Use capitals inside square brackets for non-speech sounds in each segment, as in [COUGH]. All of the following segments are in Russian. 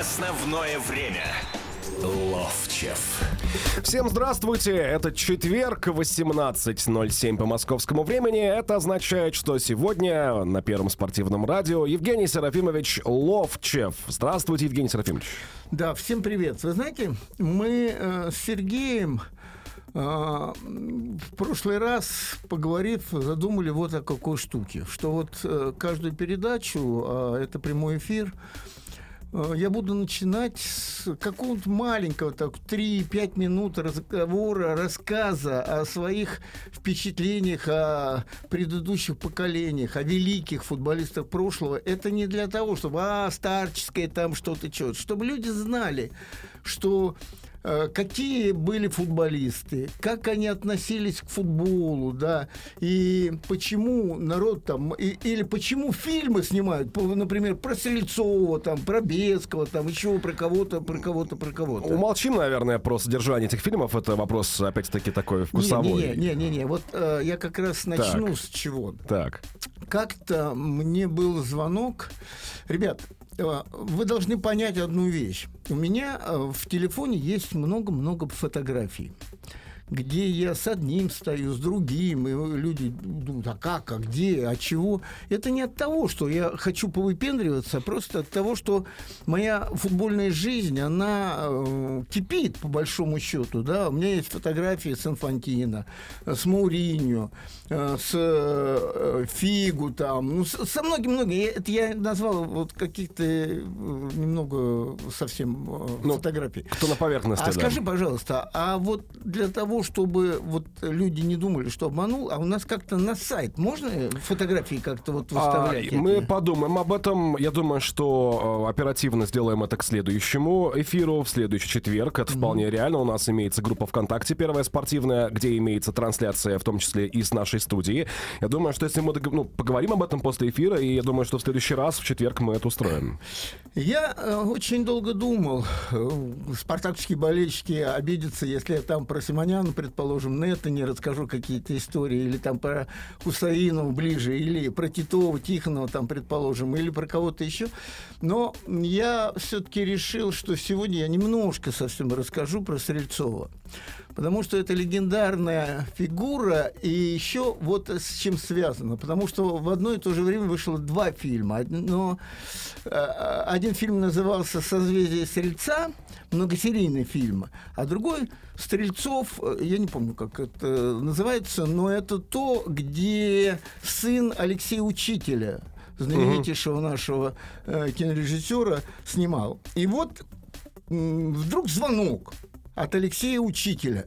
Основное время. Ловчев. Всем здравствуйте! Это четверг, 18.07 по московскому времени. Это означает, что сегодня на Первом спортивном радио Евгений Серафимович Ловчев. Здравствуйте, Евгений Серафимович. Да, всем привет. Вы знаете, мы э, с Сергеем э, в прошлый раз, поговорив, задумали вот о какой штуке, что вот э, каждую передачу, а это прямой эфир, я буду начинать с какого-то маленького, так, 3-5 минут разговора, рассказа о своих впечатлениях о предыдущих поколениях, о великих футболистах прошлого. Это не для того, чтобы, а, старческое там что-то, что чтобы люди знали, что э, какие были футболисты, как они относились к футболу, да, и почему народ там, и- или почему фильмы снимают, например, про Стрельцова, там, про Бескова, там, еще про кого-то, про кого-то, про кого-то. Умолчим, наверное, про содержание этих фильмов. Это вопрос, опять-таки, такой вкусовой. Не-не-не, вот э, я как раз начну Так. с чего. Так. Как-то мне был звонок. Ребят, э, вы должны понять одну вещь. У меня э, в телефоне есть много-много фотографий где я с одним стою, с другим, и люди думают, а как, а где, а чего. Это не от того, что я хочу повыпендриваться, а просто от того, что моя футбольная жизнь, она э, кипит, по большому счету. Да? У меня есть фотографии с Инфантино, с Мауриньо, э, с э, Фигу там, ну, со многими-многими. Это я назвал вот каких-то э, немного совсем э, Ну, фотографий. Кто на поверхности, А да. скажи, пожалуйста, а вот для того, чтобы вот люди не думали, что обманул, а у нас как-то на сайт можно фотографии как-то вот А, выставлять? мы эти? подумаем об этом. Я думаю, что э, оперативно сделаем это к следующему эфиру в следующий четверг. Это вполне реально. У нас имеется группа ВКонтакте, первая спортивная, где имеется трансляция, в том числе и с нашей студии. Я думаю, что если мы ну, поговорим об этом после эфира, и я думаю, что в следующий раз, в четверг, мы это устроим. Я э, очень долго думал, э, спартаковские болельщики обидятся, если я там про Симоняна, предположим, на это не расскажу какие-то истории, или там про Хусаинова ближе, или про Титова, Тихонова, там, предположим, или про кого-то еще. Но я все-таки решил, что сегодня я немножко совсем расскажу про Стрельцова. Потому что это легендарная фигура, и еще вот с чем связано. Потому что в одно и то же время вышло два фильма. Но э, один фильм назывался «Созвездие Стрельца», многосерийный фильм, а другой «Стрельцов», э, я не помню, как это называется, но это то, где сын Алексея Учителя, знаменитейшего нашего э, кинорежиссера, снимал. И вот вдруг звонок от Алексея Учителя.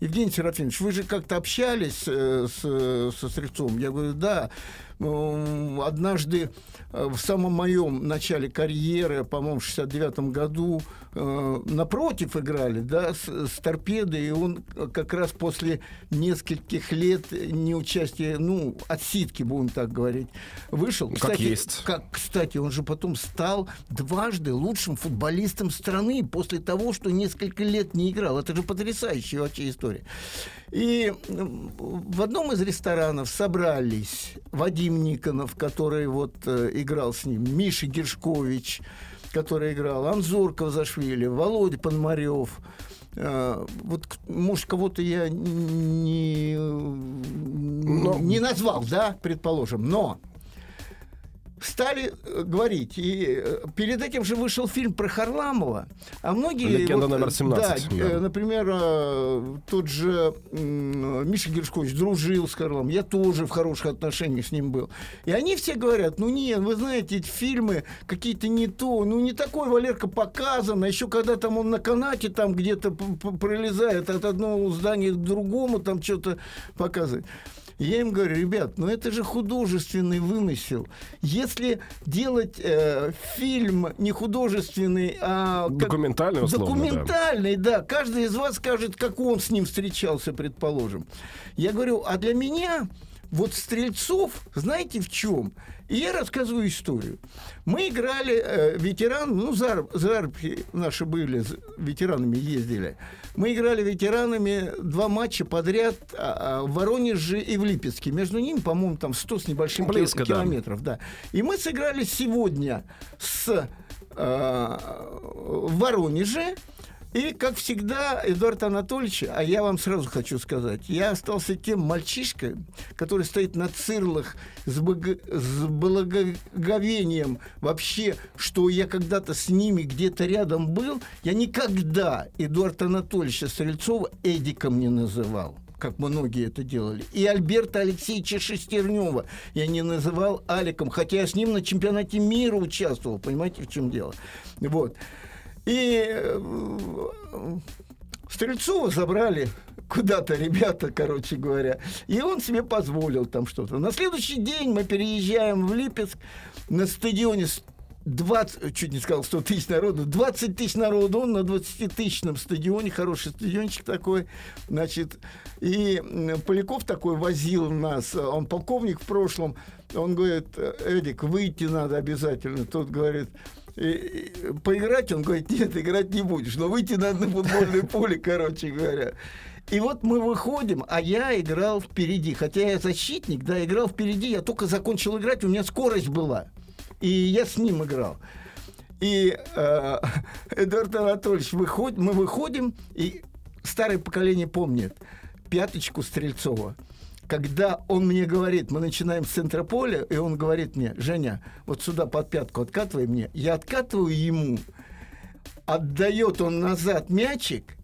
Евгений Серафимович, вы же как-то общались э, с, со Стрельцовым? Я говорю, да. Однажды э, в самом моем начале карьеры, по-моему, в 69 году, э, напротив играли, да, с, с торпедой, и он как раз после нескольких лет неучастия, ну, отсидки, будем так говорить, вышел. Как есть. Как, кстати, он же потом стал дважды лучшим футболистом страны после того, что несколько лет не играл. Это же потрясающая вообще история. И в одном из ресторанов собрались Вадим Никонов, который вот э, играл с ним, Миша Гершкович, который играл, Анзор Кавзашвили, Володя Пономарев. Э, Вот, может, кого-то я не, не назвал, да, предположим, но стали э, говорить. И э, перед этим же вышел фильм про Харламова. А многие... «Легенда вот, номер э, 17», Да, да. например, тот же Миша Гершкович дружил с Харламовым. Я тоже в хороших отношениях с ним был. И они все говорят, ну нет, вы знаете, эти фильмы какие-то не то, ну не такой Валерка показан, а еще когда там он на канате там где-то пролезает от одного здания к другому, там что-то показывает. Я им говорю, ребят, ну это же художественный вымысел. Если делать э, фильм не художественный, а как- Документальный, условно, да. документальный, да. Каждый из вас скажет, как он с ним встречался, предположим. Я говорю, а для меня вот Стрельцов, знаете в чем? И я рассказываю историю. Мы играли э, ветеран, ну, зар, зарбки наши были, з- ветеранами ездили. Мы играли ветеранами два матча подряд а, а, в Воронеже и в Липецке. Между ними, по-моему, там 100 с небольшим Близко, кил- да. километров. Да. И мы сыграли сегодня с э, в Воронеже. И, как всегда, Эдуард Анатольевич, а я вам сразу хочу сказать, я остался тем мальчишкой, который стоит на цирлах с, бог... с благоговением вообще, что я когда-то с ними где-то рядом был. Я никогда Эдуарда Анатольевича Стрельцова Эдиком не называл как многие это делали. И Альберта Алексеевича Шестернева я не называл Аликом, хотя я с ним на чемпионате мира участвовал, понимаете, в чем дело. Вот. И э, Стрельцова забрали куда-то ребята, короче говоря, и он себе позволил там что-то. На следующий день мы переезжаем в Липецк. На стадионе 20, чуть не сказал 100 тысяч народу, 20 тысяч народу, он на 20-тысячном стадионе, хороший стадиончик такой, значит, и Поляков такой возил нас, он полковник в прошлом, он говорит, Эдик, выйти надо обязательно, тот говорит, и, и, поиграть, он говорит, нет, играть не будешь, но выйти надо на футбольное [LAUGHS] поле, короче говоря. И вот мы выходим, а я играл впереди. Хотя я защитник, да, играл впереди, я только закончил играть, у меня скорость была. И я с ним играл. И э, [LAUGHS] Эдуард Анатольевич, выходит, мы выходим, и старое поколение помнит пяточку Стрельцова когда он мне говорит, мы начинаем с центра поля, и он говорит мне, Женя, вот сюда под пятку откатывай мне. Я откатываю ему, отдает он назад мячик,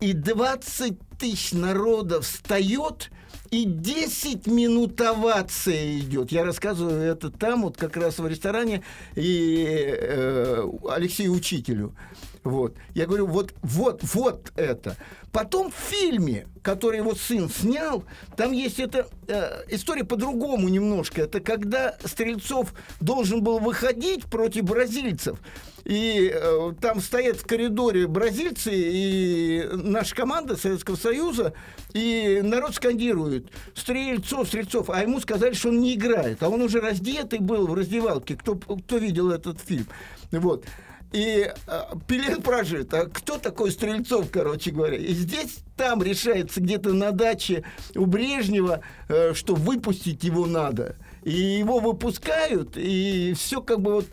и 20 тысяч народа встает, и 10 минут овация идет. Я рассказываю это там, вот как раз в ресторане, и э, Алексею Учителю. Вот. Я говорю, вот, вот, вот это. Потом в фильме, который его сын снял, там есть эта э, история по-другому немножко. Это когда Стрельцов должен был выходить против бразильцев. И э, там стоят в коридоре бразильцы и наша команда Советского Союза, и народ скандирует «Стрельцов, Стрельцов», а ему сказали, что он не играет, а он уже раздетый был в раздевалке, кто, кто видел этот фильм. Вот. И э, Пелен прожит. А кто такой Стрельцов, короче говоря? И здесь, там решается где-то на даче у Брежнева, э, что выпустить его надо. И его выпускают, и все как бы вот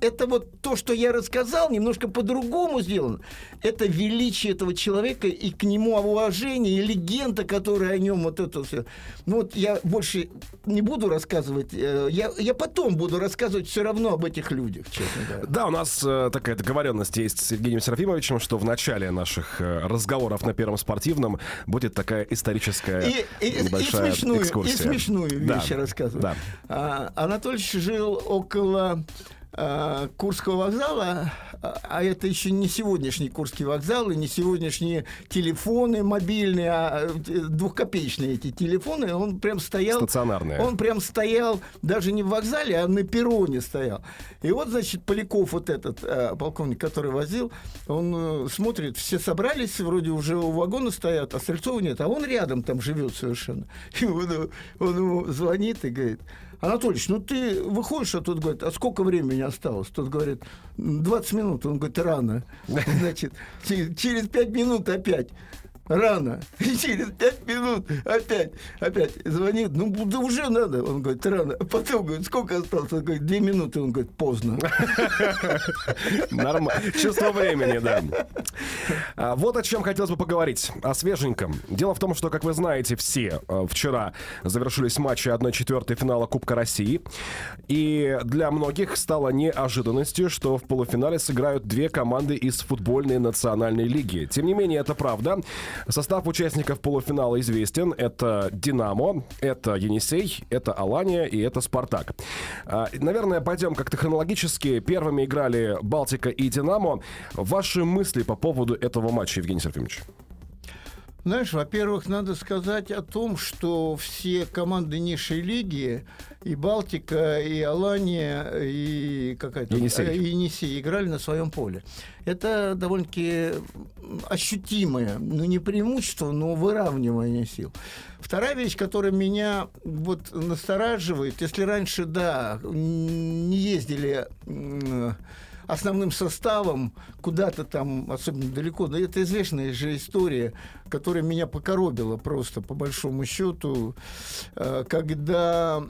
это вот то, что я рассказал, немножко по-другому сделано. Это величие этого человека и к нему уважение, и легенда, которая о нем вот это все. Ну вот я больше не буду рассказывать, э, я, я потом буду рассказывать все равно об этих людях, честно говоря. Да, у нас э, такая договоренность есть с Евгением Серафимовичем, что в начале наших э, разговоров на Первом спортивном будет такая историческая и, и, небольшая и смешную, экскурсия. И смешную да, вещь рассказываю. Да. А, Анатольевич жил около Э, Курского вокзала, а, а это еще не сегодняшний Курский вокзал и не сегодняшние телефоны мобильные, а э, двухкопеечные эти телефоны, он прям стоял... Стационарные. Он прям стоял даже не в вокзале, а на перроне стоял. И вот, значит, Поляков, вот этот э, полковник, который возил, он смотрит, все собрались, вроде уже у вагона стоят, а Стрельцова нет, а он рядом там живет совершенно. И он, он ему звонит и говорит, Анатольевич, ну ты выходишь, а тот говорит, а сколько времени осталось? Тот говорит, 20 минут. Он говорит, рано. [LAUGHS] Значит, через 5 минут опять рано. И [LAUGHS] через пять минут опять, опять звонит, ну, да уже надо. Он говорит, рано. А потом говорит, сколько осталось? Он говорит, две минуты. Он говорит, поздно. [LAUGHS] Нормально. Чувство времени, да. А, вот о чем хотелось бы поговорить. О свеженьком. Дело в том, что, как вы знаете, все а, вчера завершились матчи 1-4 финала Кубка России. И для многих стало неожиданностью, что в полуфинале сыграют две команды из футбольной национальной лиги. Тем не менее, это правда. Состав участников полуфинала известен. Это «Динамо», это «Енисей», это «Алания» и это «Спартак». А, наверное, пойдем как-то хронологически. Первыми играли «Балтика» и «Динамо». Ваши мысли по поводу этого матча, Евгений Серафимович? Знаешь, во-первых, надо сказать о том, что все команды низшей лиги, и Балтика, и Алания, и какая-то... Енисей. И Енисей играли на своем поле. Это довольно-таки ощутимое, ну не преимущество, но выравнивание сил. Вторая вещь, которая меня вот настораживает, если раньше, да, не ездили основным составом куда-то там, особенно далеко. Но это известная же история, которая меня покоробила просто, по большому счету, э, когда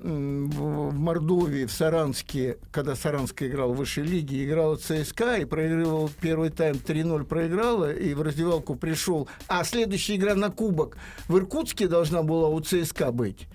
в Мордовии, в Саранске, когда Саранска играл в высшей лиге, играла ЦСКА и проигрывал первый тайм 3-0 проиграла, и в раздевалку пришел. А следующая игра на кубок в Иркутске должна была у ЦСКА быть.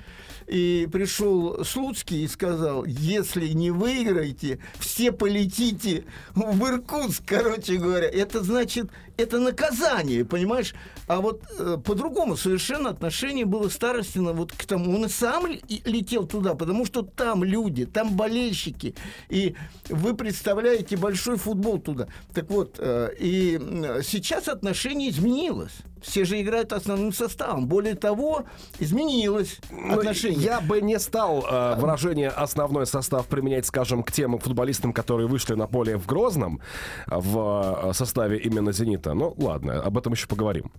И пришел Слуцкий и сказал, если не выиграете, все полетите в Иркутск, [LAUGHS] короче говоря. Это значит, это наказание, понимаешь? А вот э, по-другому совершенно отношение было Старостина вот к тому. Он и сам летел туда, потому что там люди, там болельщики. И вы представляете большой футбол туда. Так вот, э, и сейчас отношение изменилось. Все же играют основным составом. Более того, изменилось ну, отношение. Я бы не стал э, выражение «основной состав» применять, скажем, к тем футболистам, которые вышли на поле в Грозном в э, составе именно «Зенита». Ну, ладно, об этом еще поговорим.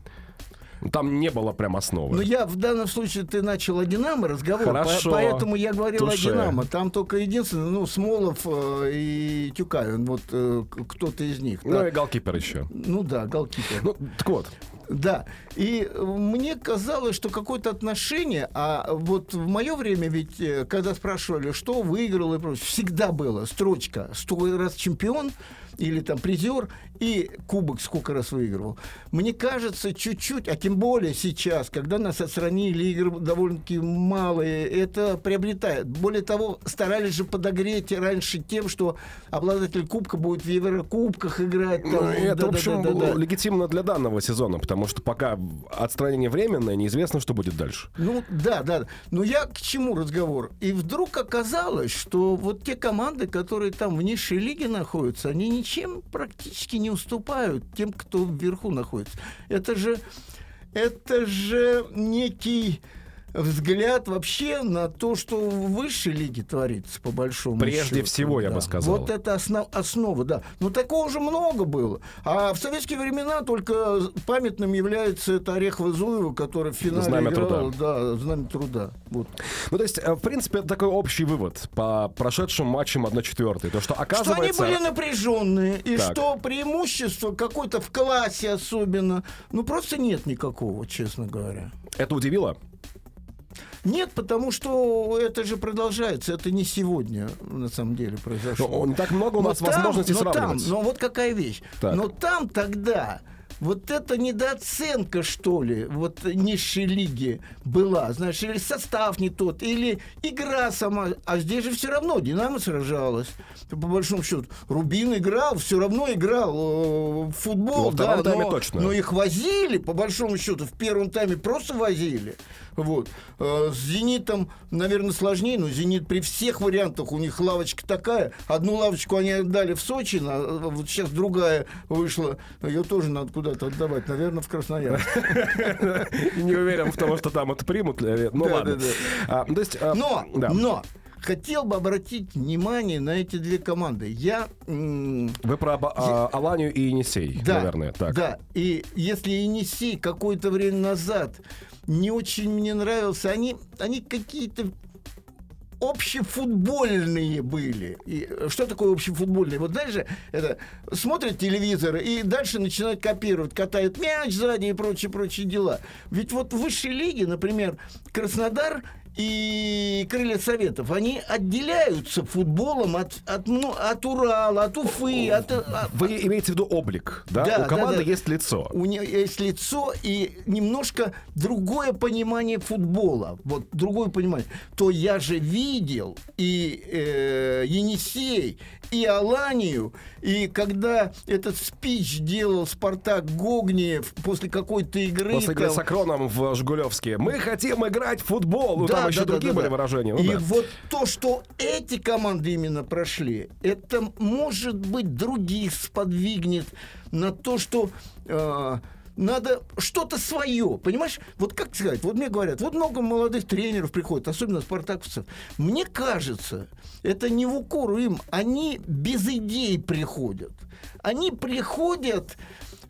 Там не было прям основы. Ну, я в данном случае ты начал о Динамо разговор, Хорошо. По, поэтому я говорил Туше. о Динамо. Там только единственное, ну, Смолов э, и Тюкавин, вот э, кто-то из них. Ну, да. и голкипер еще. Ну да, голкипер. Ну, так вот, да. И мне казалось, что какое-то отношение, а вот в мое время ведь, э, когда спрашивали, что выиграл и прочее, всегда было строчка «Сто раз чемпион», или там призер, и кубок сколько раз выигрывал. Мне кажется, чуть-чуть, а тем более сейчас, когда нас отстранили, игры довольно-таки малые, это приобретает. Более того, старались же подогреть раньше тем, что обладатель кубка будет в Еврокубках играть. Там, ну, это, да, в общем, да, да, да. легитимно для данного сезона, потому что пока отстранение временное, неизвестно, что будет дальше. Ну, да, да. Но я к чему разговор? И вдруг оказалось, что вот те команды, которые там в низшей лиге находятся, они ничем практически не уступают тем, кто вверху находится. Это же, это же некий взгляд вообще на то, что в высшей лиге творится, по большому Прежде счету. всего, да. я бы сказал. Вот это основ, основа, да. Но такого же много было. А в советские времена только памятным является это Орехово Зуева, который в финале Знамя играл. Труда. Да, Знамя труда. Вот. Ну, то есть, э, в принципе, это такой общий вывод по прошедшим матчам 1-4. То, что оказывается... Что они были напряженные, и так. что преимущество какое-то в классе особенно, ну, просто нет никакого, честно говоря. Это удивило? Нет, потому что это же продолжается. Это не сегодня, на самом деле, произошло. Но не так много у нас но возможностей там, сравнивать. Но, там, но вот какая вещь. Так. Но там тогда вот эта недооценка, что ли, вот низшей лиги была, знаешь, или состав не тот, или игра сама, а здесь же все равно Динамо сражалась, по большому счету. Рубин играл, все равно играл э, в футбол, Во да, но, точно. но их возили, по большому счету, в первом тайме просто возили. Вот. Э, с «Зенитом», наверное, сложнее, но «Зенит» при всех вариантах, у них лавочка такая. Одну лавочку они отдали в Сочи, вот сейчас другая вышла, ее тоже надо куда-то отдавать, наверное, в Красноярск. [LAUGHS] Не уверен в том, что там это примут. Ну ладно. А, но, но, хотел бы обратить внимание на эти две команды. Я... Вы про а, Аланию и Енисей, да, наверное. Так. Да, и если Енисей какое-то время назад не очень мне нравился. Они, они какие-то общефутбольные были. И что такое общефутбольные? Вот дальше это смотрят телевизор и дальше начинают копировать, катают мяч сзади и прочие-прочие дела. Ведь вот в высшей лиге, например, Краснодар и крылья Советов, они отделяются футболом от, от, ну, от Урала, от Уфы. От, от, Вы имеете в виду облик, да? да У команды да, да. есть лицо. У нее есть лицо и немножко другое понимание футбола. Вот другое понимание. То я же видел и э, Енисей, и Аланию, и когда этот спич делал Спартак Гогниев после какой-то игры... После игры там... с Акроном в Жгулевске. Мы хотим играть в футбол. Да, там еще да, другие да, были да. выражения. Ну, и да. вот то, что эти команды именно прошли, это, может быть, других сподвигнет на то, что... Э, надо что-то свое, понимаешь? Вот как сказать, вот мне говорят, вот много молодых тренеров приходит, особенно спартаковцев. Мне кажется, это не в укору им, они без идей приходят. Они приходят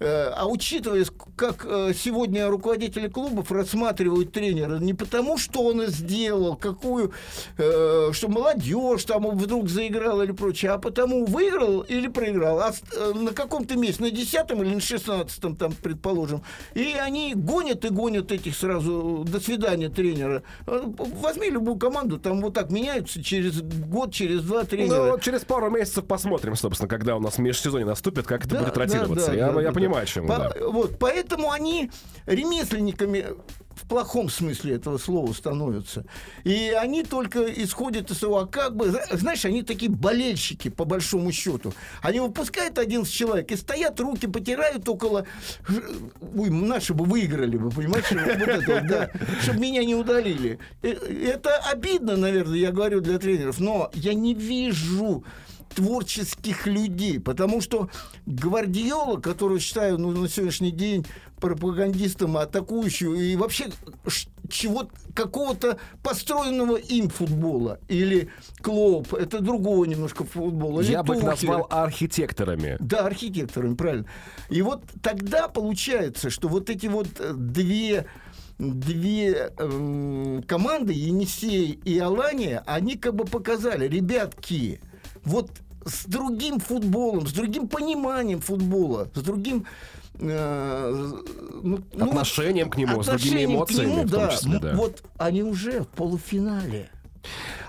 а учитывая, как э, сегодня руководители клубов рассматривают тренера, не потому, что он сделал, какую, э, что молодежь там вдруг заиграла или прочее, а потому выиграл или проиграл, а на каком-то месте, на десятом или на шестнадцатом, там, предположим, и они гонят и гонят этих сразу, до свидания тренера. Возьми любую команду, там вот так меняются через год, через два тренера. Ну, вот через пару месяцев посмотрим, собственно, когда у нас межсезонье наступит, как это да, будет ротироваться. Да, да, я, да, я да, понимаю, чем. По, да. Вот, поэтому они ремесленниками в плохом смысле этого слова становятся. И они только исходят из того, а как бы, знаешь, они такие болельщики, по большому счету. Они выпускают 11 человек и стоят, руки потирают около... Ой, наши бы выиграли бы, понимаешь? Вот это, да, чтобы меня не удалили. Э, это обидно, наверное, я говорю для тренеров, но я не вижу творческих людей, потому что Гвардиола, которую считаю ну, на сегодняшний день пропагандистом, атакующим и вообще чего какого-то построенного им футбола или Клоп, это другого немножко футбола. Я бы их назвал архитекторами. Да, архитекторами, правильно. И вот тогда получается, что вот эти вот две две э, команды, Енисей и Алания, они как бы показали, ребятки, вот с другим футболом, с другим пониманием футбола, с другим э, ну, ну отношением к нему, с другими эмоциями, нему, в том числе, да. Вот они уже в полуфинале.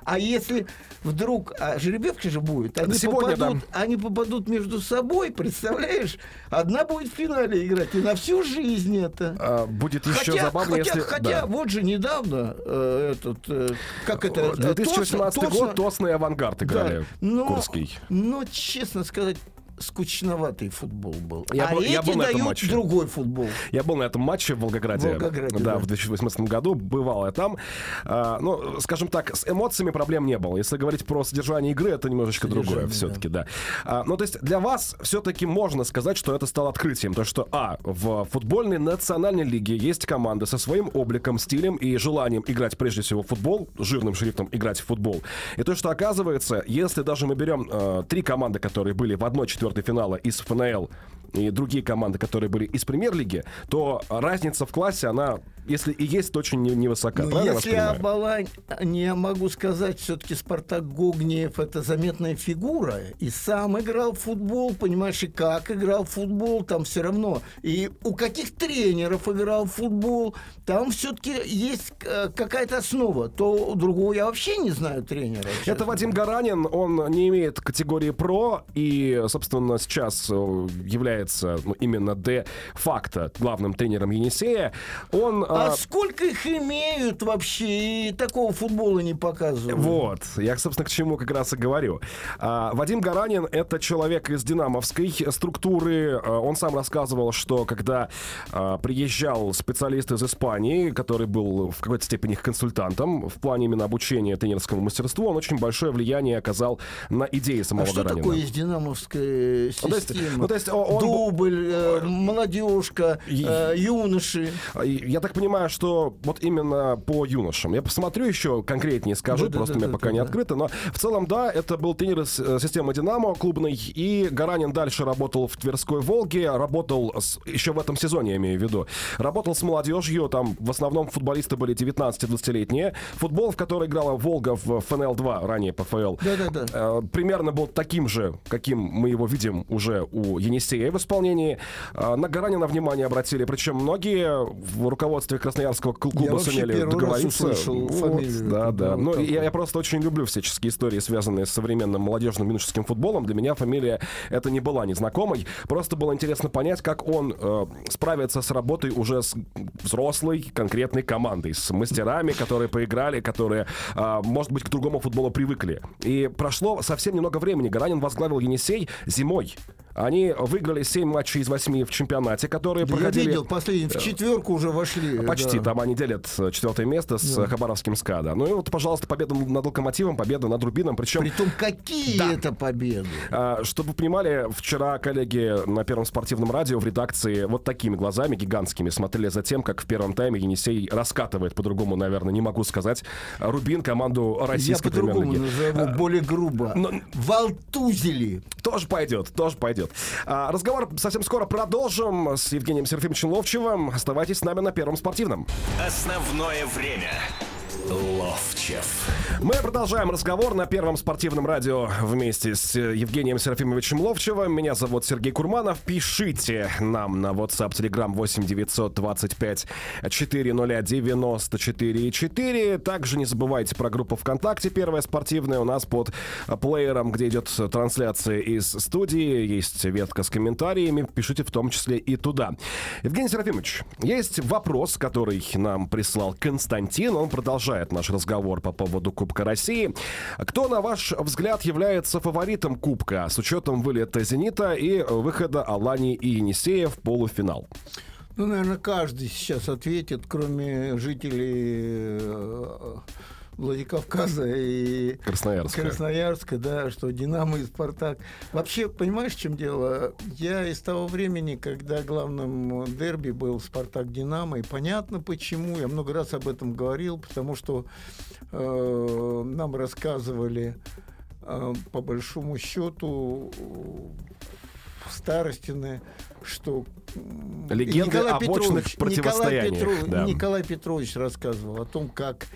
А если вдруг, а жеребьевка же будет, они, Сегодня, попадут, да. они попадут между собой, представляешь? Одна будет в финале играть, и на всю жизнь это. А, будет еще хотя, забавнее, хотя, если... Хотя, да. вот же недавно э, этот, э, как это... 2018 Тосно, год, Тосный авангард играли, да. но, Курский. Но, честно сказать, скучноватый футбол был. Я а был, эти я был на этом матче. другой футбол. Я был на этом матче в Волгограде. Волгограде да, да, в 2018 году. Бывал я там. А, ну, скажем так, с эмоциями проблем не было. Если говорить про содержание игры, это немножечко содержание, другое все-таки, да. да. А, ну, то есть для вас все-таки можно сказать, что это стало открытием. То, что, а, в футбольной национальной лиге есть команда со своим обликом, стилем и желанием играть прежде всего в футбол, жирным шрифтом играть в футбол. И то, что оказывается, если даже мы берем э, три команды, которые были в одной четвертой финала из ФНЛ и другие команды, которые были из премьер-лиги, то разница в классе, она, если и есть, то очень невысока. Ну, если Абалань, не могу сказать, все-таки Спартак Гогниев это заметная фигура. И сам играл в футбол, понимаешь, и как играл в футбол, там все равно. И у каких тренеров играл в футбол, там все-таки есть э, какая-то основа. То у другого я вообще не знаю тренера. Это Вадим Гаранин, он не имеет категории про, и, собственно, сейчас э, является является ну, именно де-факто главным тренером Енисея, он... А, а сколько их имеют вообще? И такого футбола не показывают. Вот. Я, собственно, к чему как раз и говорю. А, Вадим Гаранин — это человек из динамовской структуры. А, он сам рассказывал, что когда а, приезжал специалист из Испании, который был в какой-то степени их консультантом в плане именно обучения тренерскому мастерству, он очень большое влияние оказал на идеи самого а Гаранина. что такое из динамовская система? Ну, то есть, ну, то есть он, дубль, э, молодежка, э, юноши. Я так понимаю, что вот именно по юношам. Я посмотрю еще конкретнее скажу, да, просто да, у меня да, пока да, не да. открыто. Но в целом, да, это был тренер из э, системы «Динамо» клубной. И Гаранин дальше работал в Тверской «Волге». Работал с, еще в этом сезоне, я имею в виду. Работал с молодежью. Там в основном футболисты были 19-20-летние. Футбол, в который играла «Волга» в ФНЛ-2, ранее ПФЛ. Да, да, да. Примерно был таким же, каким мы его видим уже у Енисея в исполнении. А, на Гаранина внимание обратили, причем многие в руководстве Красноярского клуба я сумели договориться. Раз вот, фамилию. Да, да. Ну, я, я просто очень люблю всяческие истории, связанные с современным молодежным юношеским футболом. Для меня фамилия это не была незнакомой. Просто было интересно понять, как он э, справится с работой уже с взрослой конкретной командой, с мастерами, которые поиграли, которые, э, может быть, к другому футболу привыкли. И прошло совсем немного времени. Гаранин возглавил Енисей зимой. Они выиграли 7 матчей из 8 в чемпионате, которые да проходили... Я видел, последний, в четверку уже вошли. Почти, да. там они делят э, четвертое место с да. Хабаровским СКА, Ну и вот, пожалуйста, победа над Локомотивом, победа над Рубином, причем... Притом какие да. это победы? А, чтобы вы понимали, вчера коллеги на Первом спортивном радио в редакции вот такими глазами гигантскими смотрели за тем, как в первом тайме Енисей раскатывает, по-другому, наверное, не могу сказать, Рубин, команду российской. Я по-другому назову, более грубо. Но... Валтузили. Тоже пойдет, тоже пойдет. А, разговор совсем скоро продолжим с Евгением Серафимовичем Ловчевым. Оставайтесь с нами на Первом спортивном. Основное время. Ловчев. Мы продолжаем разговор на Первом спортивном радио вместе с Евгением Серафимовичем Ловчевым. Меня зовут Сергей Курманов. Пишите нам на WhatsApp, Telegram 8 925 400 94 4. Также не забывайте про группу ВКонтакте Первая спортивная. У нас под плеером, где идет трансляция из студии, есть ветка с комментариями. Пишите в том числе и туда. Евгений Серафимович, есть вопрос, который нам прислал Константин. Он продолжает наш разговор по поводу Кубка России. Кто, на ваш взгляд, является фаворитом Кубка с учетом вылета «Зенита» и выхода Алани и Енисея в полуфинал? Ну, наверное, каждый сейчас ответит, кроме жителей э, Владикавказа и Красноярска. Красноярска, да, что Динамо и Спартак. Вообще, понимаешь, в чем дело? Я из того времени, когда главным дерби был Спартак Динамо, и понятно почему. Я много раз об этом говорил, потому что э, нам рассказывали э, по большому счету Старостины, что Легенды Николай о мощных Петрович, противостояниях, Николай, Петров- да. Николай Петрович рассказывал о том, как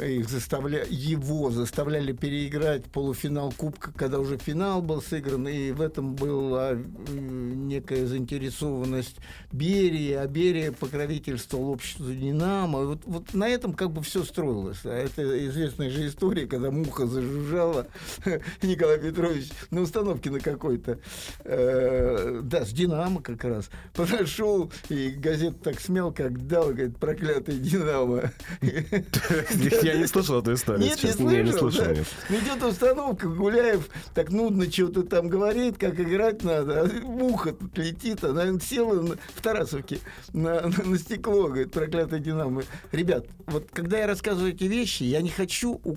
их заставля... его заставляли переиграть полуфинал Кубка, когда уже финал был сыгран, и в этом была м, некая заинтересованность Берии, а Берия покровительствовал обществу Динамо. Вот, вот на этом как бы все строилось. А это известная же история, когда муха зажужжала, [LAUGHS] Николай Петрович на установке на какой-то, э, да, с Динамо как раз, подошел, и газету так смел, как дал, говорит, проклятый Динамо. [LAUGHS] [LAUGHS] Я не слышал эту историю. Нет, не честно, я не слышал, слышал. да? нет. Идет установка, Гуляев так нудно что-то там говорит, как играть надо. А муха тут летит, она села на- в Тарасовке на, на- на стекло, говорит, проклятый Динамо. Ребят, вот когда я рассказываю эти вещи, я не хочу у-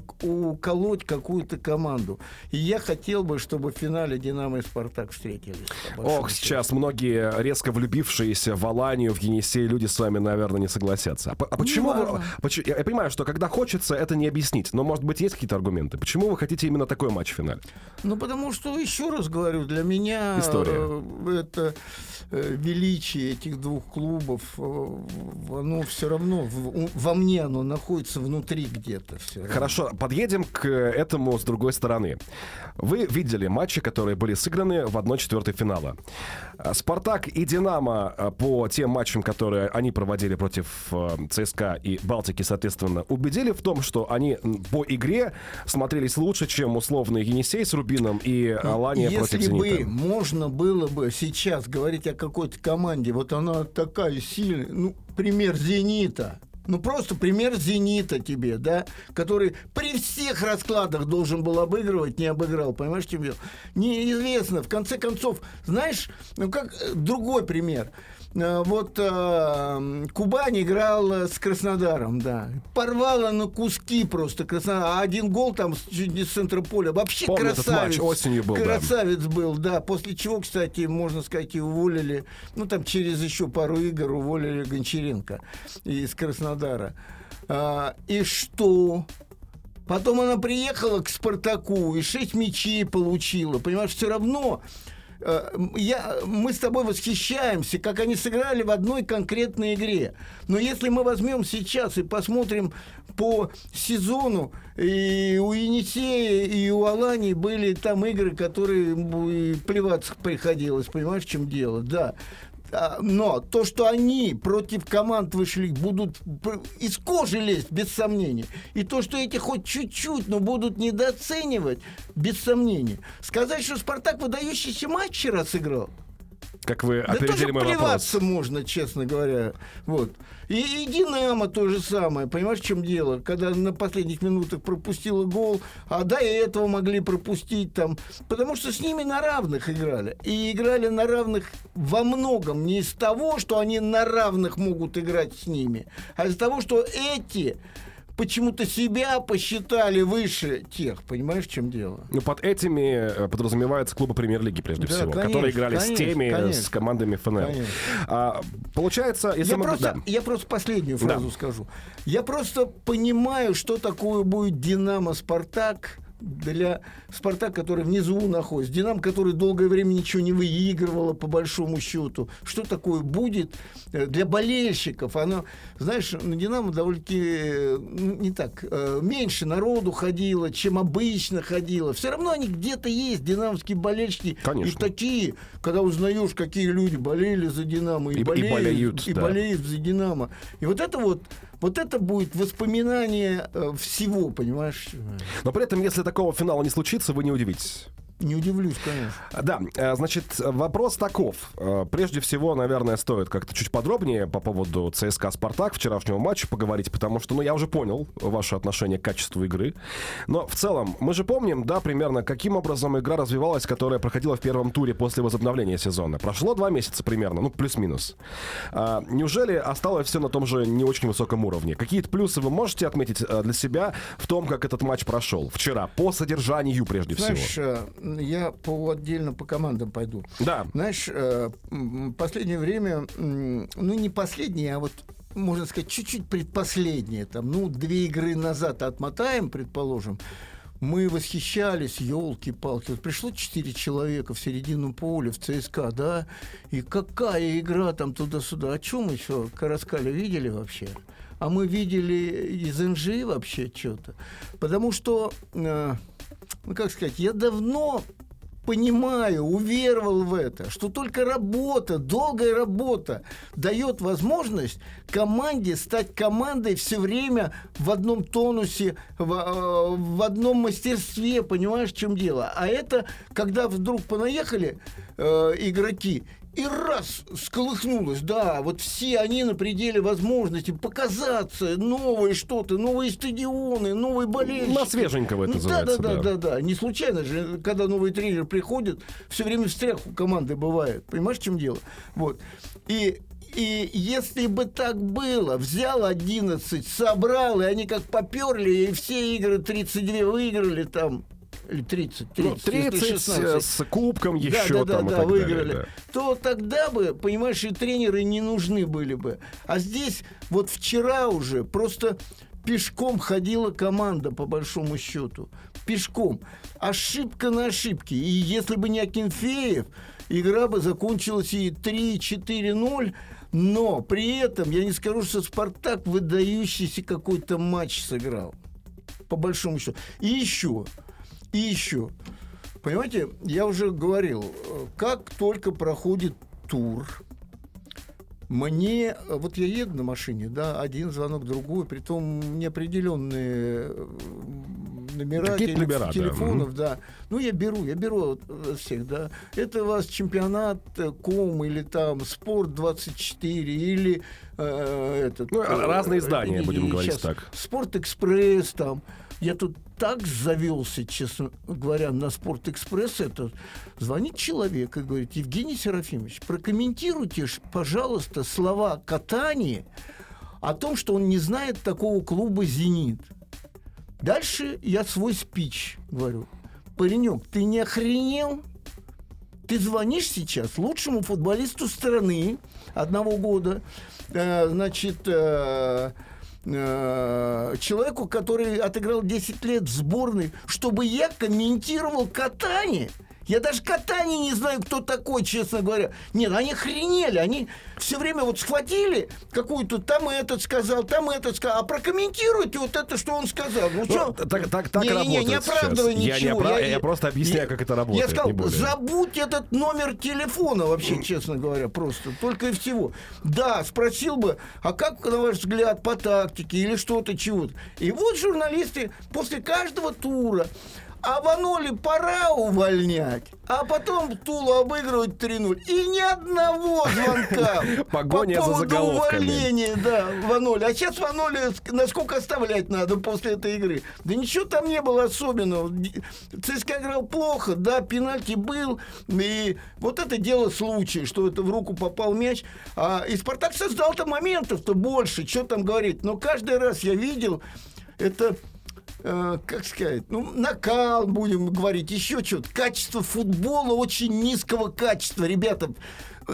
уколоть какую-то команду. И я хотел бы, чтобы в финале Динамо и Спартак встретились. Ох, сейчас многие резко влюбившиеся в Аланию, в Енисей люди с вами, наверное, не согласятся. А, а почему вы... важно. поч- Я я понимаю, что когда хочется, это не объяснить. Но, может быть, есть какие-то аргументы? Почему вы хотите именно такой матч в финале? Ну, потому что, еще раз говорю, для меня История. э, это э, величие этих двух клубов, э, оно все равно, во мне оно находится внутри где-то. Хорошо, подъедем к этому с другой стороны. Вы видели матчи, которые были сыграны в 1-4 финала. Спартак и Динамо по тем матчам, которые они проводили против ЦСКА и Балтики, соответственно, убедили в том, что они по игре смотрелись лучше, чем условный Енисей с Рубином и Алания против Если бы Зенита. можно было бы сейчас говорить о какой-то команде, вот она такая сильная, ну, пример «Зенита», ну, просто пример «Зенита» тебе, да, который при всех раскладах должен был обыгрывать, не обыграл, понимаешь, в чем дело? Неизвестно, в конце концов, знаешь, ну, как другой пример. Э, Вот э, Кубань играл э, с Краснодаром, да. Порвала на куски просто Краснодар. А один гол там чуть не с центра поля. Вообще Помню этот красавец. матч, осенью был, да. Красавец был, да. После чего, кстати, можно сказать, и уволили, ну, там через еще пару игр уволили Гончаренко из Краснодара. А, и что? Потом она приехала к Спартаку и шесть мячей получила. Понимаешь, все равно я, мы с тобой восхищаемся, как они сыграли в одной конкретной игре. Но если мы возьмем сейчас и посмотрим по сезону, и у Енисея, и у Алании были там игры, которые плеваться приходилось, понимаешь, в чем дело? Да. А, Но то, что они против команд вышли, будут из кожи лезть, без сомнения. И то, что эти хоть чуть-чуть, но будут недооценивать, без сомнения. Сказать, что Спартак выдающийся матч вчера сыграл, Как вы да опередили мой вопрос. можно, честно говоря. Вот. И, и Динамо то же самое. Понимаешь, в чем дело? Когда на последних минутах пропустила гол, а до этого могли пропустить там. Потому что с ними на равных играли. И играли на равных во многом не из того, что они на равных могут играть с ними, а из того, что эти почему-то себя посчитали выше тех. Понимаешь, в чем дело? Ну, под этими э, подразумеваются клубы премьер-лиги, прежде Да, всего, конечно, которые играли с конечно, теми, э, с конечно. командами ФНЛ. Конечно. А, получается, если Я мы... просто, да. я просто последнюю фразу Да. скажу. Я просто понимаю, что такое будет Динамо Спартак для «Спартак», который внизу находится, «Динамо», который долгое время ничего не выигрывало, по большому счету. Что такое будет э, для болельщиков? Оно, знаешь, на «Динамо» довольно-таки э, ну, не так, э, меньше народу ходило, чем обычно ходило. Все равно они где-то есть, динамовские болельщики. Конечно. И такие, когда узнаешь, какие люди болели за «Динамо» и, И- и болеют, болеют, и да. болеют за «Динамо». И вот это вот, вот это будет воспоминание э, всего, понимаешь? Но при этом, если такого финала не случится, вы не удивитесь. Не удивлюсь, конечно. Да, э, значит, вопрос таков. Э, Прежде всего, наверное, стоит как-то чуть подробнее по поводу ЦСКА «Спартак» вчерашнего матча поговорить, потому что, ну, я уже понял ваше отношение к качеству игры. Но в целом, мы же помним, да, примерно, каким образом игра развивалась, которая проходила в первом туре после возобновления сезона. Прошло два месяца примерно, ну, плюс-минус. А, Неужели осталось все на том же не очень высоком уровне? Какие-то плюсы вы можете отметить э, для себя в том, как этот матч прошел вчера, по содержанию прежде всего? Знаешь, э, я по отдельно по командам пойду. Да. Знаешь, э, последнее время, ну не последнее, а вот можно сказать, чуть-чуть предпоследнее, там, ну, две игры назад отмотаем, предположим, мы восхищались, елки-палки. Вот пришло четыре человека в середину поля, в ЦСКА, да, и какая игра там туда-сюда. О чем еще Караскаля видели вообще? А мы видели из НЖ вообще что-то. Потому что, э, ну как сказать, я давно понимаю, уверовал в это, что только работа, долгая работа дает возможность команде стать командой все время в одном тонусе, в, э, в одном мастерстве, понимаешь, в чем дело. А это, когда вдруг понаехали э, игроки, и раз сколыхнулось, да, вот все они на пределе возможностей показаться, новое что-то, новые стадионы, новые болельщики. На свеженького это Ну, да, называется, да, да, да. да, да. Не случайно же, когда новый тренер приходит, все время встрях у команды бывает. Понимаешь, в чем дело? Вот. И и если бы так было, взял 11, собрал, и они как поперли, и все игры 32 выиграли там, или 30, 30, Ну, если 30 16. э, с кубком еще да, да, там да, да, выиграли. далее, То тогда бы, понимаешь, и тренеры не нужны были бы. А здесь вот вчера уже просто пешком ходила команда, по большому счету. Пешком. Ошибка на ошибке. И если бы не Акинфеев, игра бы закончилась и 3-4-0. Но при этом я не скажу, что Спартак выдающийся какой-то матч сыграл. По большому счету. И еще. И еще. Понимаете, я уже говорил, э, как только проходит тур, мне, э, вот я еду на машине, да, один звонок, другой, притом неопределенные э, номера Какие-то теле- номера, да, телефонов, да. Ну, я беру, я беру от всех, да. Это у вас чемпионат э, ком или там спорт 24 или э, этот... Ну, э, разные издания, будем говорить так. Спорт-экспресс там. Я тут так завелся, честно говоря, на Спорт-экспресс это. Звонит человек и говорит, Евгений Серафимович, прокомментируйте, пожалуйста, слова катания о том, что он не знает такого клуба «Зенит». Дальше я свой спич говорю. Паренек, ты не охренел? Ты звонишь сейчас лучшему футболисту страны одного года, э, значит, э, э, человеку, который отыграл 10 лет в сборной, чтобы я комментировал катание. Я даже катание не знаю, кто такой, честно говоря. Нет, они охренели. Они все время вот схватили какую-то, там этот сказал, там этот сказал. А прокомментируйте вот это, что он сказал. Ну, чё? так- так- так не работает сейчас. оправдывай Я не ничего. опра- я просто объясняю, как это работает, Я сказал, не забудь этот номер телефона вообще, честно говоря, просто. Только и всего. Да, спросил бы, а как, на ваш взгляд, по тактике или что-то, чего-то. И вот журналисты после каждого тура а Ваноли пора увольнять, а потом Тулу обыгрывать 3-0. И ни одного звонка [LAUGHS] Погоня по за поводу заголовками. увольнения, да, Ваноли. А сейчас Ваноли насколько оставлять надо после этой игры? Да ничего там не было особенного. ЦСКА играл плохо, да, пенальти был. И вот это дело случая, что это в руку попал мяч. А, и Спартак создал-то моментов-то больше, что там говорить. Но каждый раз я видел, это э, как сказать, ну, накал, будем говорить, еще что-то. Качество футбола очень низкого качества, ребята. Э,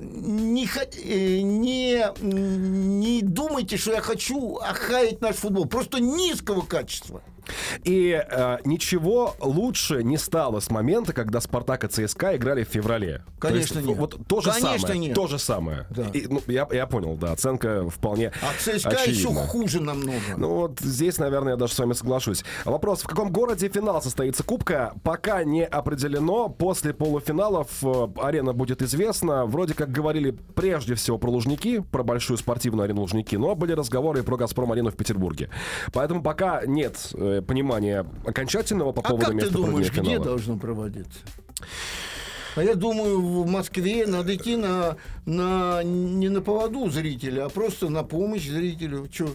Не, э, не, не думайте, что я хочу охаять наш футбол. Просто низкого качества. И э, ничего лучше не стало с момента, когда Спартак и ЦСКА играли в феврале. Конечно, то есть, нет. Вот то же Конечно, самое. нет. То же самое. Да. И, ну, я, я понял, да, оценка вполне А ЦСКА еще очевидна. хуже намного. Ну вот здесь, наверное, я даже с вами соглашусь. Вопрос, в каком городе финал состоится Кубка, пока не определено. После полуфиналов э, арена будет известна. Вроде как говорили прежде всего про Лужники, про большую спортивную арену Лужники, но были разговоры и про Газпром-арену в Петербурге. Поэтому пока нет э, понимания окончательного по а поводу как ты думаешь, где финала. должно проводиться? А я думаю, в Москве надо идти на, на не на поводу зрителя, а просто на помощь зрителю. Чё?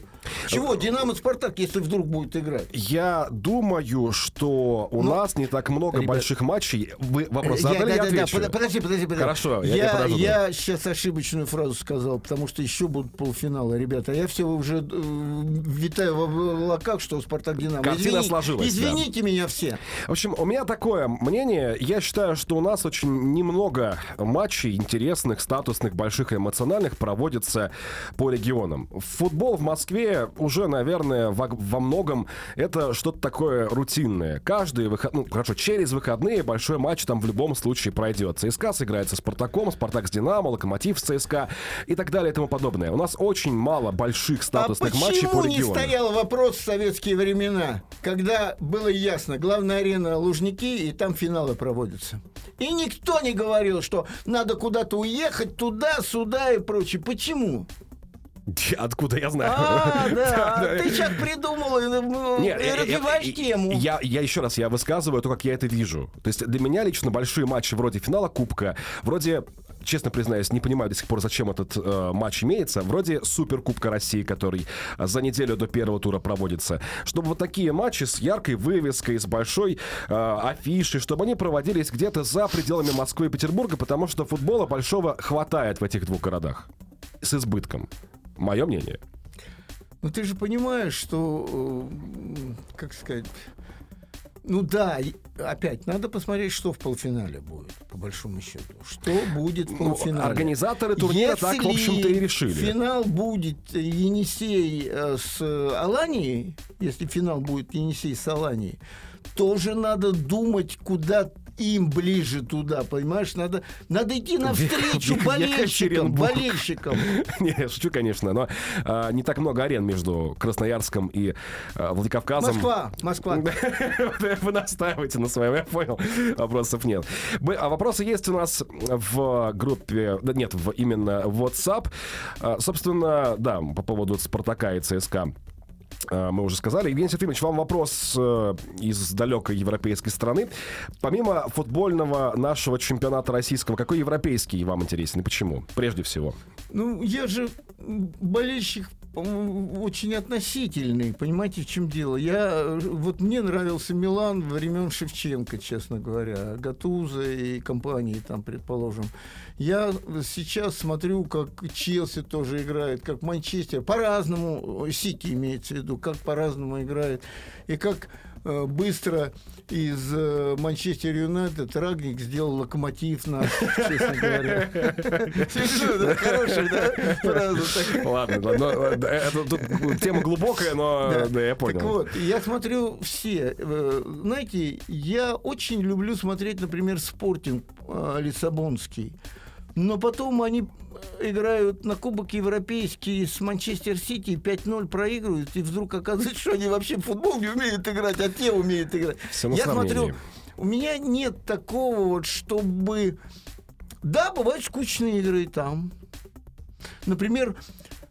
Чего? Динамо Спартак, если вдруг будет играть. Я думаю, что у Ну, нас не так много ребят, больших матчей. Вы вопрос Я- задали, я, да, да, да, отвечу. под- подожди, подожди, подожди. Хорошо, я- я я, подожду. я сейчас ошибочную фразу сказал, потому что еще будут полуфиналы, ребята. Я все уже э, витаю в облаках, что Спартак Динамо. Картина Извини- сложилась, да. Извините меня все. В общем, у меня такое мнение. Я считаю, что у нас очень немного матчей интересных, статусных, больших и эмоциональных проводится по регионам. Футбол в Москве уже, наверное, во, во многом это что-то такое рутинное. Каждый выход... ну, хорошо, через выходные большой матч там в любом случае пройдет. ЦСКА сыграет со Спартаком, Спартак с Динамо, Локомотив с ЦСКА и так далее и тому подобное. У нас очень мало больших статусных а матчей по почему не регионам. стоял вопрос в советские времена, когда было ясно, главная арена Лужники, и там финалы проводятся? И никто не говорил, что надо куда-то уехать, туда, сюда и прочее. Почему? [LAUGHS] Откуда я знаю? А, [LAUGHS] да, Да, ты сейчас придумал и, Нет, и развиваешь тему. Я, я еще раз, я высказываю то, как я это вижу. То есть для меня лично большие матчи вроде финала Кубка, вроде честно признаюсь, не понимаю до сих пор, зачем этот э, матч имеется. Вроде Суперкубка России, который за неделю до первого тура проводится. Чтобы вот такие матчи с яркой вывеской, с большой э, афишей, чтобы они проводились где-то за пределами Москвы и Петербурга, потому что футбола большого хватает в этих двух городах. С избытком. Мое мнение. Ну ты же понимаешь, что, э, как сказать, ну да, опять надо посмотреть, что в полуфинале будет, по большому счету. Что будет в Ну, полуфинале. организаторы турнира так, в общем-то, и решили. финал будет Енисей э, с Аланией, если финал будет Енисей с Аланией, тоже надо думать, куда им ближе туда, понимаешь? Надо, надо идти навстречу болельщикам, болельщикам. [LAUGHS] Не, шучу, конечно, но а, не так много арен между Красноярском и а, Владикавказом. Москва, Москва. [LAUGHS] Вы настаиваете на своем, я понял. Вопросов нет. А вопросы есть у нас в группе, да нет, в, именно в WhatsApp. А, собственно, да, по поводу Спартака и ЦСКА. А, Мы уже сказали. Евгений Серафимович, вам вопрос э, из далекой европейской страны. Помимо футбольного нашего чемпионата российского, какой европейский вам интересен и почему? Прежде всего. Ну, я же болельщик очень относительный, понимаете, в чем дело? Я, э, вот мне нравился Милан времен Шевченко, честно говоря, Гатуза и компании там, предположим. Я сейчас смотрю, как Челси тоже играет, как Манчестер, по-разному, э, Сити имеется в виду, как по-разному играет, и как быстро из э, Манчестер Юнайтед Рагник сделал локомотив наш, честно говоря. Смешно, да? Хорошая, да? Фраза такая. Ладно, ладно, э, это тут тема глубокая, но Да. я понял. Так вот, я смотрю все. Э, Знаете, я очень люблю смотреть, например, спортинг э, Лиссабонский. Но потом они э, играют на Кубок Европейский с Манчестер Сити, 5-0 проигрывают, и вдруг оказывается, что они вообще в футбол не умеют играть, а те умеют играть. Я смотрю, у меня нет такого вот, чтобы... Да, бывают скучные игры там. Например,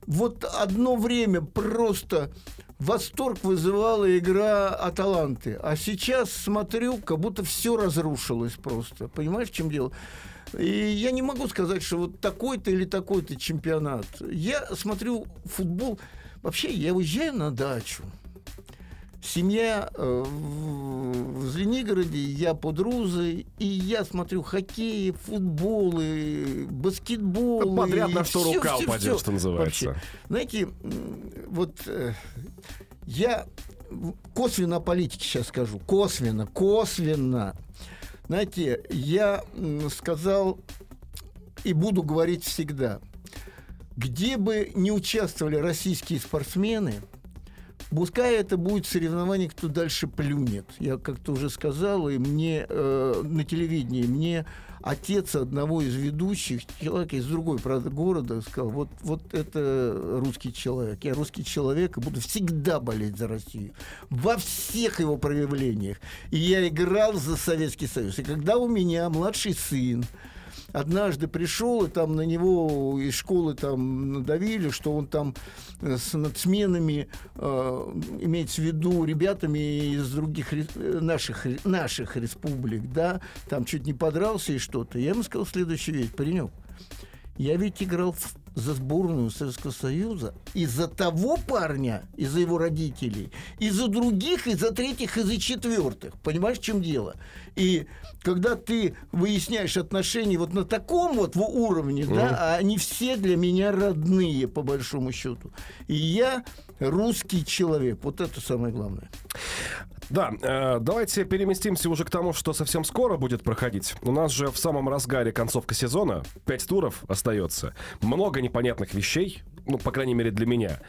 вот одно время просто восторг вызывала игра Аталанты. А сейчас смотрю, как будто все разрушилось просто. Понимаешь, в чем дело? И я не могу сказать, что вот такой-то или такой-то чемпионат. Я смотрю футбол. Вообще, я уезжаю на дачу. Семья э, в Звенигороде, я под Рузой, и я смотрю хоккей, футбол, и баскетбол. Подряд на что рука упадет, что называется. Вообще. Знаете, вот э, я косвенно о политике сейчас скажу. Косвенно, косвенно. Знаете, я сказал и буду говорить всегда. Где бы не участвовали российские спортсмены, Пускай это будет соревнование, кто дальше плюнет. Я как-то уже сказал, и мне э, на телевидении, мне отец одного из ведущих, человек из другой правда, города, сказал, вот, вот это русский человек. Я русский человек и буду всегда болеть за Россию. Во всех его проявлениях. И я играл за Советский Союз. И когда у меня младший сын, однажды пришел, и там на него из школы там надавили, что он там э, с надсменами, э, имеется в виду ребятами из других наших, наших республик, да, там чуть не подрался и что-то. Я ему сказал следующую вещь, паренек, я ведь играл в за сборную Советского Союза из-за того парня, из-за его родителей, из-за других, из-за третьих, из-за четвертых. Понимаешь, в чем дело? И когда ты выясняешь отношения вот на таком вот уровне, mm-hmm. да, а они все для меня родные, по большому счету. И я русский человек. Вот это самое главное. Да, э, давайте переместимся уже к тому, что совсем скоро будет проходить. У нас же в самом разгаре концовка сезона, пять туров остается. Много непонятных вещей, ну, по крайней мере, для меня.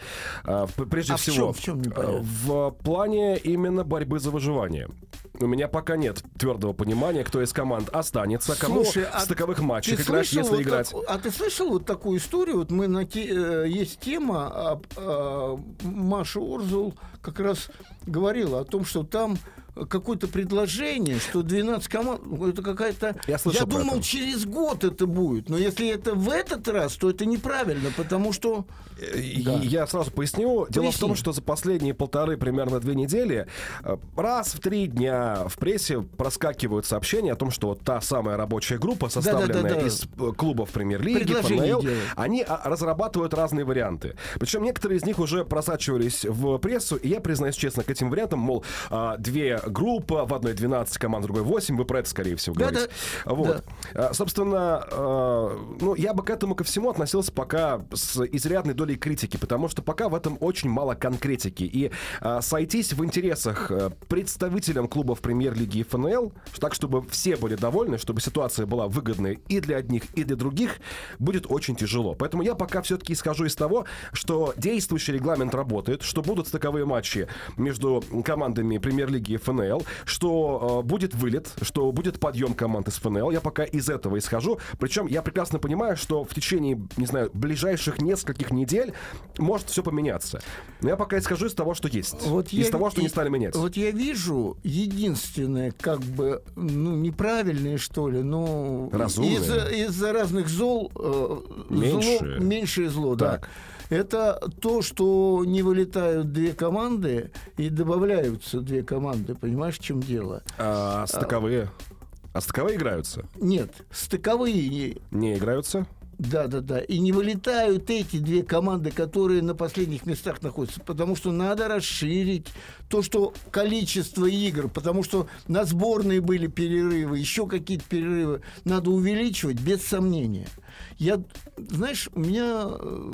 Э, прежде а всего, в чем, в, чем в плане именно борьбы за выживание. У меня пока нет твердого понимания, кто из команд останется, кому Слушай, а стыковых матчах играть, если вот играть. Так, а ты слышал вот такую историю? Вот мы на те, э, есть тема, а, а, Маша Орзул как раз говорила о том, что там какое-то предложение, что 12 команд, ну, это какая-то... Я, Я думал, это. через год это будет, но если это в этот раз, то это неправильно, потому что... Э, да. Я сразу поясню. Поясни. Дело в том, что за последние полторы, примерно две недели, э, раз в три дня в прессе проскакивают сообщения о том, что вот та самая рабочая группа, составленная да, да, да, из э, клубов премьер-лиги, ФНЛ, они а, разрабатывают разные варианты. Причем некоторые из них уже просачивались в прессу, и я признаюсь честно к этим вариантам, мол, а, две группа, в одной 12 команд, в другой 8, вы про это, скорее всего, да, говорите. Да. Вот. Да. Собственно, э, ну, я бы к этому ко всему относился пока с изрядной долей критики, потому что пока в этом очень мало конкретики. И сойтись в интересах э, представителям клубов премьер-лиги и ФНЛ, так, чтобы все были довольны, чтобы ситуация была выгодной и для одних, и для других, будет очень тяжело. Поэтому я пока все-таки исхожу из того, что действующий регламент работает, что будут стыковые матчи между командами премьер-лиги и ФНЛ, что э, будет вылет, что будет подъем команд из ФНЛ. Я пока из этого исхожу. Причем я прекрасно понимаю, что в течение, не знаю, ближайших нескольких недель может все поменяться. Но я пока исхожу из того, что есть. Вот из я, того, что и, не стали менять. Вот я вижу единственное, как бы, ну, неправильное, что ли, но... Разумное. Из-за из разных зол... Э, меньше. Зло, меньшее зло, так. да это то, что не вылетают две команды и добавляются две команды. Понимаешь, в чем дело? А, стыковые? А стыковые играются? Нет, стыковые не... Не играются? Да, да, да. И не вылетают эти две команды, которые на последних местах находятся, потому что надо расширить то, что количество игр, потому что на сборные были перерывы, еще какие-то перерывы, надо увеличивать без сомнения. Я, знаешь, у меня... Э,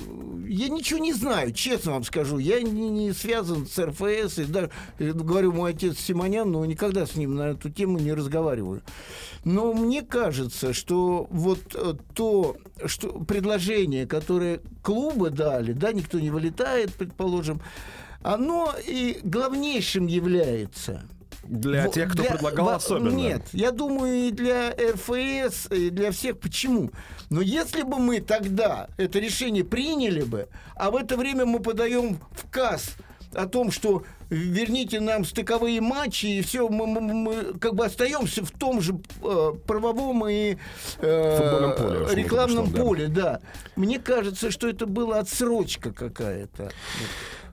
я ничего не знаю, честно вам скажу. Я не, не связан с РФС. И даже, говорю, мой отец Симонян, но никогда с ним на эту тему не разговариваю. Но мне кажется, что вот э, то что, предложение, которое клубы дали, да, никто не вылетает, предположим, оно и главнейшим является – для тех, кто для, предлагал во, особенно. Нет, я думаю, и для РФС, и для всех. Почему? Но если бы мы тогда это решение приняли бы, а в это время мы подаем в КАС о том, что верните нам стыковые матчи, и все, мы, мы, мы как бы остаемся в том же э, правовом и э, поле, рекламном поле, да. да. Мне кажется, что это была отсрочка какая-то.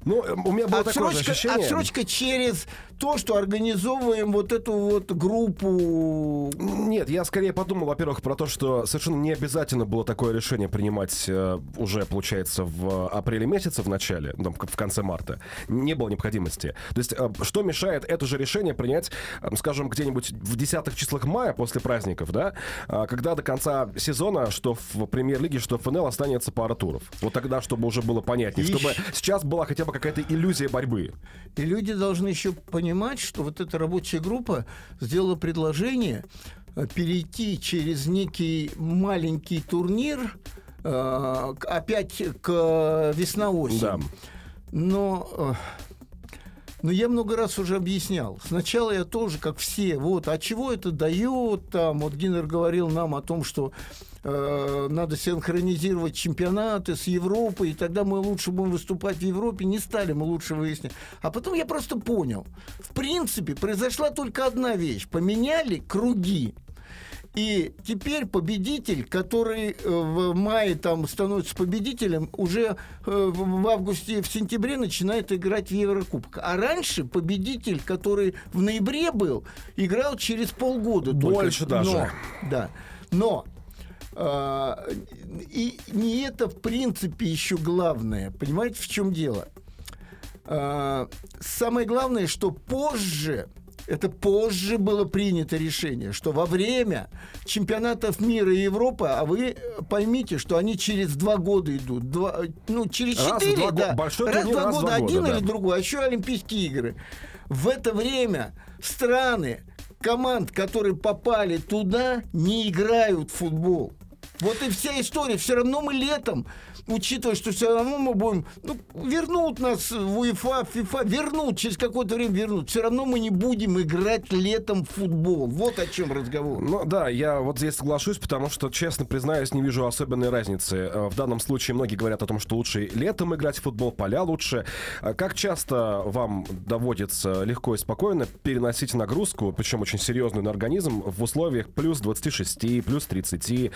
Ну, у меня было отсрочка, такое ощущение. Отсрочка через то, что организовываем вот эту вот группу. Нет, я скорее подумал, во-первых, про то, что совершенно не обязательно было такое решение принимать э, уже, получается, в апреле месяце в начале, ну, в конце марта. Не было необходимости. То есть, э, что мешает это же решение принять, э, скажем, где-нибудь в десятых числах мая после праздников, да, э, когда до конца сезона, что в премьер-лиге, что в ФНЛ останется пара туров. Вот тогда, чтобы уже было понятнее, Ищ... чтобы сейчас была хотя бы бы какая-то иллюзия борьбы. И люди должны еще понимать, что вот эта рабочая группа сделала предложение э, перейти через некий маленький турнир э, опять к весна-осень. Да. Но э, Но я много раз уже объяснял. Сначала я тоже, как все, вот, а чего это дает там? Вот Гиннер говорил нам о том, что э, надо синхронизировать чемпионаты с Европой, и тогда мы лучше будем выступать в Европе. Не стали мы лучше выяснять. А потом я просто понял. В принципе, произошла только одна вещь. Поменяли круги. И теперь победитель, который э, в мае там становится победителем, уже э, в августе, в сентябре начинает играть в Еврокубок. А раньше победитель, который в ноябре был, играл через полгода. Больше только. даже. Но, да. Но и не это, в принципе, еще главное. Понимаете, в чем дело? Э, самое главное, что позже это позже было принято решение, что во время чемпионатов мира и Европы, а вы поймите, что они через два года идут, два, ну через четыре, да, большой раз, турнир, два раз года два один года, или да. другой, а еще Олимпийские игры. В это время страны команд, которые попали туда, не играют в футбол. Вот и вся история. Все равно мы летом, учитывая, что все равно мы будем... Ну, вернут нас в УЕФА, ФИФА, вернут, через какое-то время вернут. Все равно мы не будем играть летом в футбол. Вот о чем разговор. Ну да, я вот здесь соглашусь, потому что, честно признаюсь, не вижу особенной разницы. Э, В данном случае многие говорят о том, что лучше летом играть в футбол, поля лучше. А Как часто вам доводится легко и спокойно переносить нагрузку, причем очень серьезную на организм, в условиях плюс 26, плюс 30?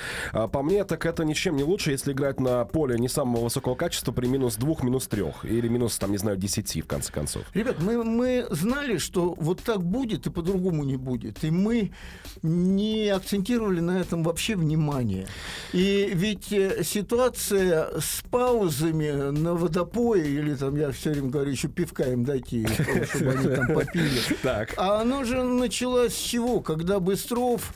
По мне, так это ничем не лучше, если играть на поле не самого высокого качества при минус 2, минус 3 или минус, там, не знаю, 10 в конце концов. Ребят, мы, мы знали, что вот так будет и по-другому не будет. И мы не акцентировали на этом вообще внимание. И ведь э, ситуация с паузами на водопое, или там, я все время говорю, еще пивка им дайте, чтобы они там попили. [LAUGHS] А оно же началось с чего? Когда Быстров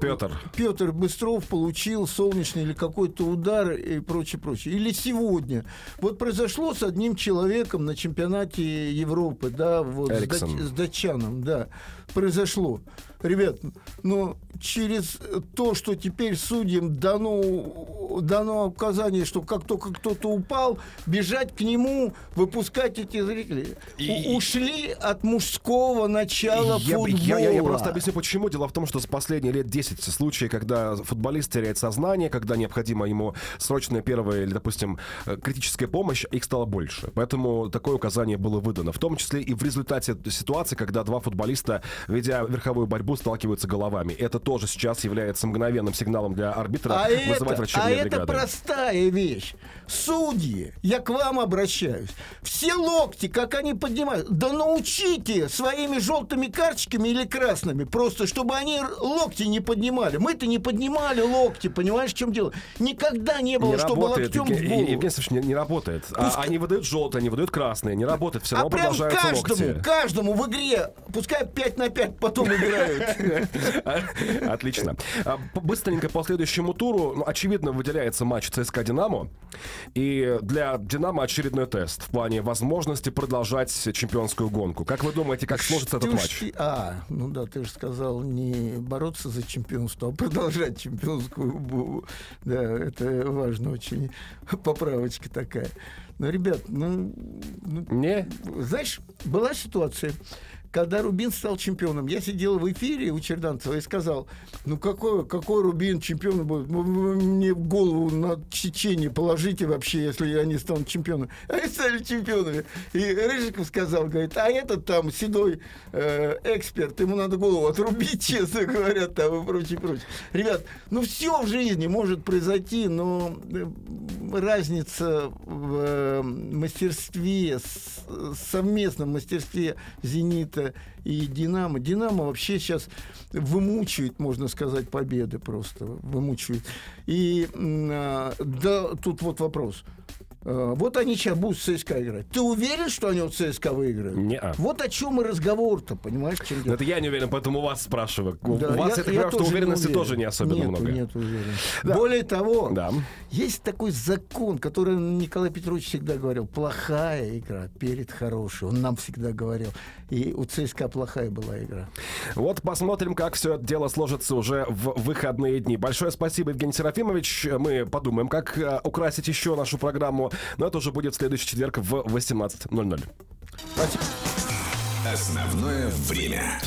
Петр. Петр Быстров получил солнечный или какой-то удар и прочее, прочее. Или сегодня. Вот произошло с одним человеком на чемпионате Европы, да, вот с, дач- с датчаном, да, произошло. Ребят, но через то, что теперь судьям дано, дано указание, что как только кто-то упал, бежать к нему, выпускать эти зрители. И- У- ушли от мужского начала Я, футбола. я- я- я просто объясню, почему. Дело в том, что с последние лет 10 случаи, когда футболист теряет сознание, когда необходима ему срочная первая или, допустим, э, критическая помощь, их стало больше. Поэтому такое указание было выдано. В том числе и в результате ситуации, когда два футболиста, ведя верховую борьбу, сталкиваются головами. Это тоже сейчас является мгновенным сигналом для арбитра А вызывать это, а врачебные это бригады. простая вещь. Судьи, я к вам обращаюсь. Все локти, как они поднимают, да научите своими желтыми карточками или красными, просто чтобы они локти не поднимали. Мы-то не поднимали локти, понимаешь, в чем дело? Никогда не было, Не чтобы работает, локтем в Евгений, голову. Евгений Алексеевич, не, не работает. А Пускай- они выдают желтые, они выдают красные, не работает, все А равно прям продолжаются каждому, локти. каждому в игре, пускай 5 на 5 потом играют. [LAUGHS] Отлично. А, Быстренько по следующему туру, ну, очевидно, выделяется матч ЦСКА «Динамо». И для «Динамо» очередной тест в плане возможности продолжать чемпионскую гонку. Как вы думаете, как сложится этот матч? А, ну да, ты же сказал не бороться за чемпионство, а продолжать чемпионскую. бу- Да, это важно очень. Поправочка такая. Но, ребят, ну, ну, Не? знаешь, была ситуация, когда Рубин стал чемпионом. Я сидел в эфире у Черданцева и сказал, ну какой, какой Рубин чемпионом будет? Мне в голову на Чечение положите вообще, если они станут чемпионами. [LAUGHS] Они стали чемпионами. И Рыжиков сказал, говорит, а этот там седой э, эксперт, ему надо голову отрубить, [LAUGHS] честно говоря, там и прочее, прочее. Ребят, ну все в жизни может произойти, но э, разница в э, мастерстве, совместном мастерстве «Зенита» и «Динамо». «Динамо» вообще сейчас вымучивает, можно сказать, победы просто, вымучивает. И а, да, тут вот вопрос. Э, Вот они сейчас будут с ЦСКА играть. Ты уверен, что они вот ЦСКА выиграют? Не-а. Вот о чем и разговор-то, понимаешь, в чем дело? Это я не уверен, поэтому у вас спрашиваю. У Да, вас, я, так понимаю, что не уверенности уверен. тоже не особенно Нету, много. Нет уверенности. Да. Более того, Да. есть такой закон, который Николай Петрович всегда говорил. Плохая игра перед хорошей. Он нам всегда говорил. И у ЦСКА плохая была игра. Вот посмотрим, как все это дело сложится уже в выходные дни. Большое спасибо, Евгений Серафимович. Мы подумаем, как э, украсить еще нашу программу. Ну, а Но это уже будет в следующий четверг в 18.00. Спасибо. Основное время.